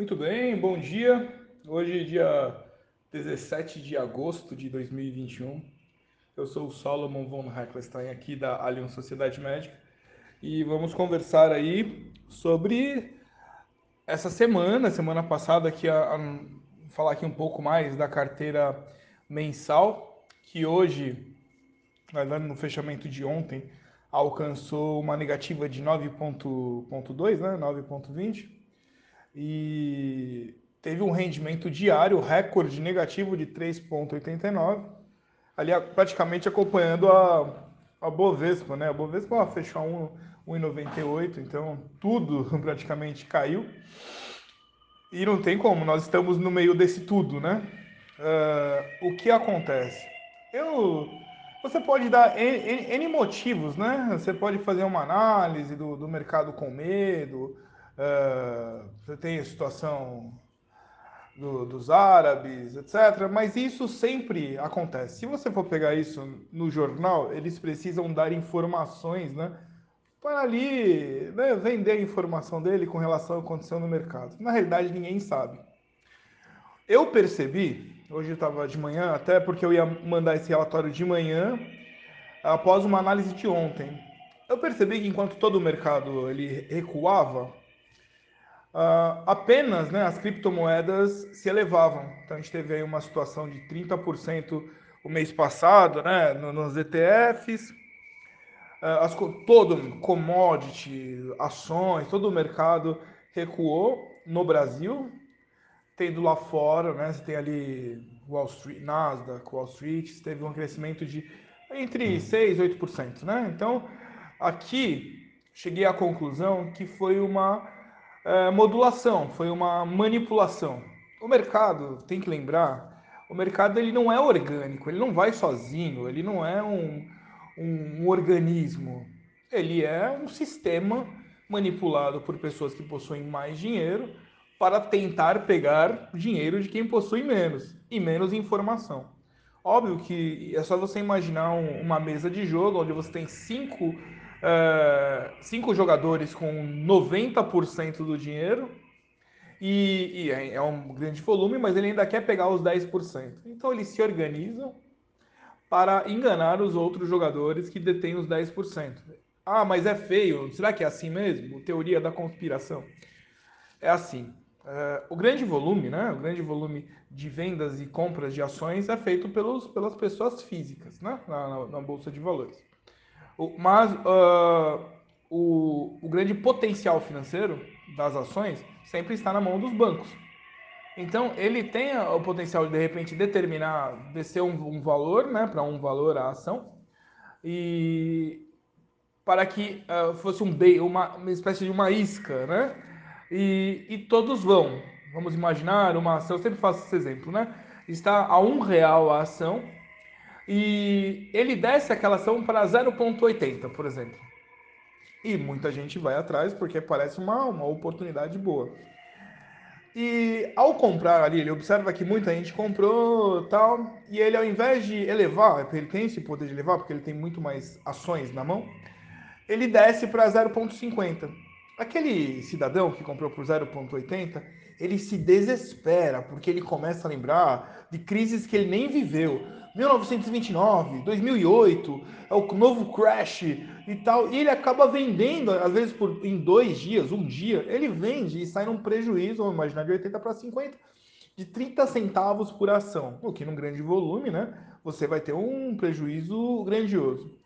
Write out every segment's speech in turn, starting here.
Muito bem, bom dia. Hoje, dia 17 de agosto de 2021. Eu sou o Solomon von Heckelstein, aqui da Allianz Sociedade Médica, e vamos conversar aí sobre essa semana, semana passada, aqui a, a, falar aqui um pouco mais da carteira mensal, que hoje, no fechamento de ontem, alcançou uma negativa de 9,2, né? 9,20 e teve um rendimento diário recorde negativo de 3,89, ali praticamente acompanhando a, a Bovespa, né? A Bovespa fechou 1,98, então tudo praticamente caiu. E não tem como, nós estamos no meio desse tudo, né? Uh, o que acontece? Eu você pode dar N, N, motivos, né? Você pode fazer uma análise do, do mercado com medo, você tem a situação do, dos árabes, etc. Mas isso sempre acontece. Se você for pegar isso no jornal, eles precisam dar informações, né? Para ali né, vender a informação dele com relação ao que aconteceu no mercado. Na realidade, ninguém sabe. Eu percebi Hoje estava de manhã, até porque eu ia mandar esse relatório de manhã, após uma análise de ontem. Eu percebi que enquanto todo o mercado ele recuava, uh, apenas né, as criptomoedas se elevavam. Então a gente teve aí uma situação de 30% o mês passado, né, nos ETFs, uh, as, todo commodity, ações, todo o mercado recuou no Brasil, tendo lá fora, né? Você tem ali Wall Street, Nasdaq, Wall Street, teve um crescimento de entre 6 e 8%, né? Então, aqui cheguei à conclusão que foi uma é, modulação, foi uma manipulação. O mercado, tem que lembrar, o mercado ele não é orgânico, ele não vai sozinho, ele não é um, um, um organismo, ele é um sistema manipulado por pessoas que possuem mais dinheiro para tentar pegar dinheiro de quem possui menos e menos informação. Óbvio que é só você imaginar um, uma mesa de jogo onde você tem cinco, uh, cinco jogadores com 90% do dinheiro e, e é, é um grande volume, mas ele ainda quer pegar os 10%. Então eles se organizam para enganar os outros jogadores que detêm os 10%. Ah, mas é feio. Será que é assim mesmo? Teoria da conspiração. É assim. Uh, o grande volume, né, o grande volume de vendas e compras de ações é feito pelos, pelas pessoas físicas né, na, na, na Bolsa de Valores. Mas uh, o, o grande potencial financeiro das ações sempre está na mão dos bancos. Então, ele tem o potencial de, de repente, determinar, descer um, um valor, né, para um valor a ação, e para que uh, fosse um uma, uma espécie de uma isca, né, e, e todos vão. Vamos imaginar uma ação, eu sempre faço esse exemplo, né? Está a um real a ação e ele desce aquela ação para 0,80, por exemplo. E muita gente vai atrás porque parece uma, uma oportunidade boa. E ao comprar ali, ele observa que muita gente comprou tal, e ele ao invés de elevar, ele tem esse poder de elevar porque ele tem muito mais ações na mão, ele desce para 0,50. Aquele cidadão que comprou por 0,80, ele se desespera porque ele começa a lembrar de crises que ele nem viveu. 1929, 2008, é o novo crash e tal. E ele acaba vendendo, às vezes por, em dois dias, um dia, ele vende e sai num prejuízo, vamos imaginar, de 80 para 50, de 30 centavos por ação. O que num grande volume, né? Você vai ter um prejuízo grandioso.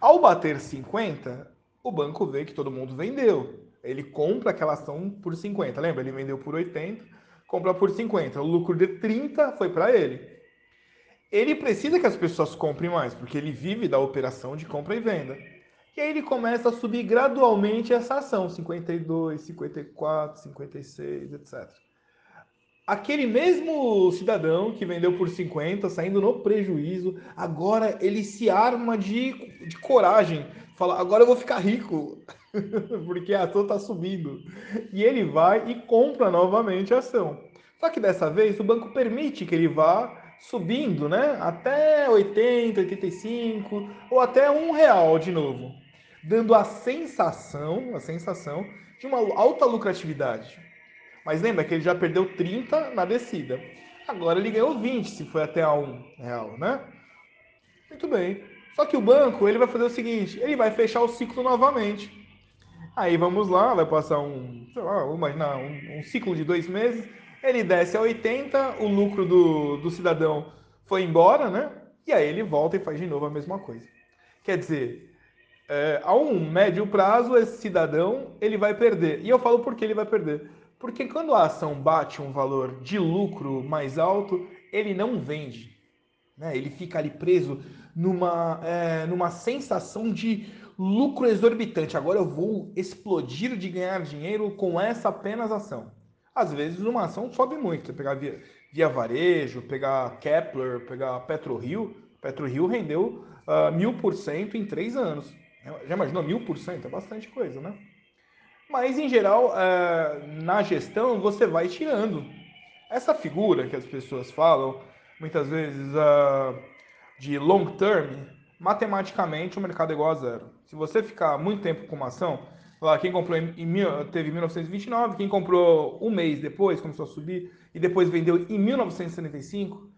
Ao bater 50, o banco vê que todo mundo vendeu. Ele compra aquela ação por 50. Lembra? Ele vendeu por 80, compra por 50. O lucro de 30 foi para ele. Ele precisa que as pessoas comprem mais, porque ele vive da operação de compra e venda. E aí ele começa a subir gradualmente essa ação, 52, 54, 56, etc. Aquele mesmo cidadão que vendeu por 50, saindo no prejuízo, agora ele se arma de, de coragem. Fala, agora eu vou ficar rico, porque a ação está subindo. E ele vai e compra novamente a ação. Só que dessa vez o banco permite que ele vá subindo, né? Até 80, 85 ou até um real de novo, dando a sensação, a sensação de uma alta lucratividade. Mas lembra que ele já perdeu 30 na descida. Agora ele ganhou 20 se foi até a 1 real, né? Muito bem. Só que o banco ele vai fazer o seguinte, ele vai fechar o ciclo novamente. Aí vamos lá, vai passar um, sei lá, vamos imaginar, um, um ciclo de dois meses, ele desce a 80, o lucro do, do cidadão foi embora, né? E aí ele volta e faz de novo a mesma coisa. Quer dizer, é, a um médio prazo, esse cidadão ele vai perder. E eu falo por que ele vai perder. Porque quando a ação bate um valor de lucro mais alto, ele não vende. Né? Ele fica ali preso numa, é, numa sensação de lucro exorbitante. Agora eu vou explodir de ganhar dinheiro com essa apenas ação. Às vezes uma ação sobe muito. Você pegar via, via varejo, pegar Kepler, pegar PetroRio. PetroRio rendeu uh, mil por cento em três anos. Já imaginou mil por cento? É bastante coisa, né? Mas, em geral, uh, na gestão, você vai tirando. Essa figura que as pessoas falam, muitas vezes, uh, de long term, matematicamente o mercado é igual a zero. Se você ficar muito tempo com uma ação, quem comprou em, em teve 1929, quem comprou um mês depois começou a subir e depois vendeu em 1975,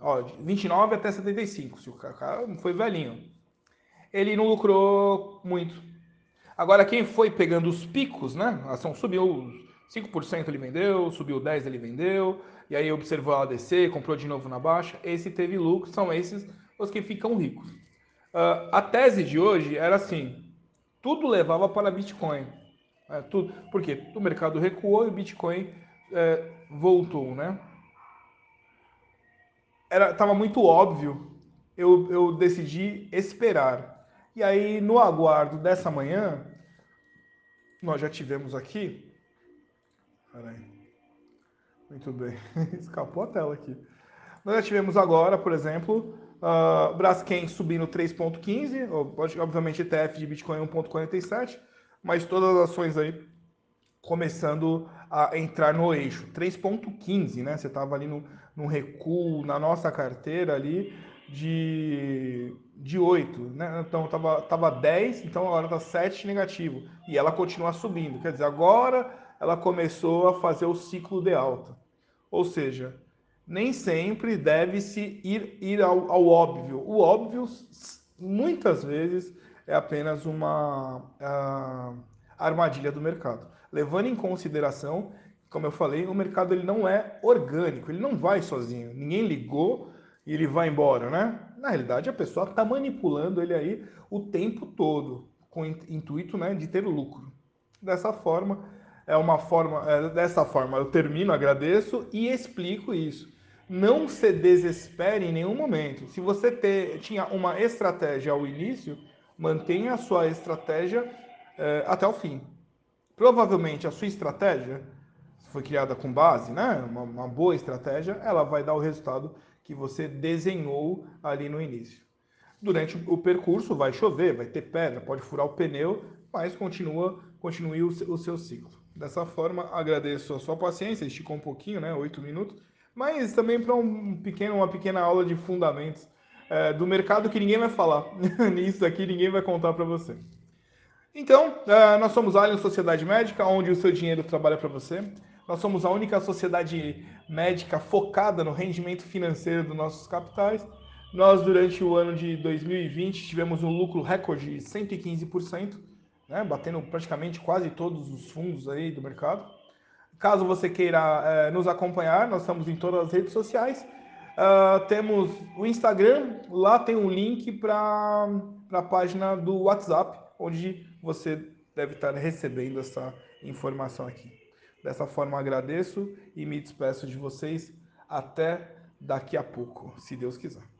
ó, 29 até 75, se o cara foi velhinho. Ele não lucrou muito. Agora, quem foi pegando os picos, né? A ação subiu 5% ele vendeu, subiu 10% ele vendeu, e aí observou ela descer, comprou de novo na baixa. Esse teve lucro, são esses os que ficam ricos. Uh, a tese de hoje era assim: tudo levava para Bitcoin. É, tudo, por quê? O mercado recuou e o Bitcoin é, voltou, né? Era, tava muito óbvio. Eu, eu decidi esperar. E aí, no aguardo dessa manhã, nós já tivemos aqui. Peraí. Muito bem. Escapou a tela aqui. Nós já tivemos agora, por exemplo, Uh, Braskem subindo 3,15, obviamente ETF de Bitcoin 1,47, mas todas as ações aí começando a entrar no eixo. 3,15, né? Você estava ali no, no recuo na nossa carteira ali de, de 8, né? Então estava tava 10, então agora está 7 negativo. E ela continua subindo. Quer dizer, agora ela começou a fazer o ciclo de alta. Ou seja, nem sempre deve-se ir, ir ao, ao, óbvio. O óbvio, muitas vezes, é apenas uma armadilha do mercado. Levando em consideração, como eu falei, o mercado ele não é orgânico, ele não vai sozinho. Ninguém ligou e ele vai embora, né? Na realidade, a pessoa está manipulando ele aí o tempo todo, com o intuito né, de ter lucro. Dessa forma, é uma forma, é, dessa forma eu termino, agradeço e explico isso não se desespere em nenhum momento. Se você ter, tinha uma estratégia ao início, mantenha a sua estratégia eh, até o fim. Provavelmente a sua estratégia foi criada com base, né? Uma, uma, boa estratégia, ela vai dar o resultado que você desenhou ali no início. Durante o percurso vai chover, vai ter pedra, pode furar o pneu, mas continua, continue o, o seu ciclo. Dessa forma, agradeço a sua paciência, esticou um pouquinho, né? Oito minutos mas também para um pequeno, uma pequena aula de fundamentos é, do mercado que ninguém vai falar. Nisso aqui ninguém vai contar para você. Então, é, nós somos a Alien Sociedade Médica, onde o seu dinheiro trabalha para você. Nós somos a única sociedade médica focada no rendimento financeiro dos nossos capitais. Nós, durante o ano de 2020, tivemos um lucro recorde de 115%, né, batendo praticamente quase todos os fundos aí do mercado. Caso você queira é, nos acompanhar, nós estamos em todas as redes sociais. Uh, temos o Instagram, lá tem um link para a página do WhatsApp, onde você deve estar recebendo essa informação aqui. Dessa forma, agradeço e me despeço de vocês. Até daqui a pouco, se Deus quiser.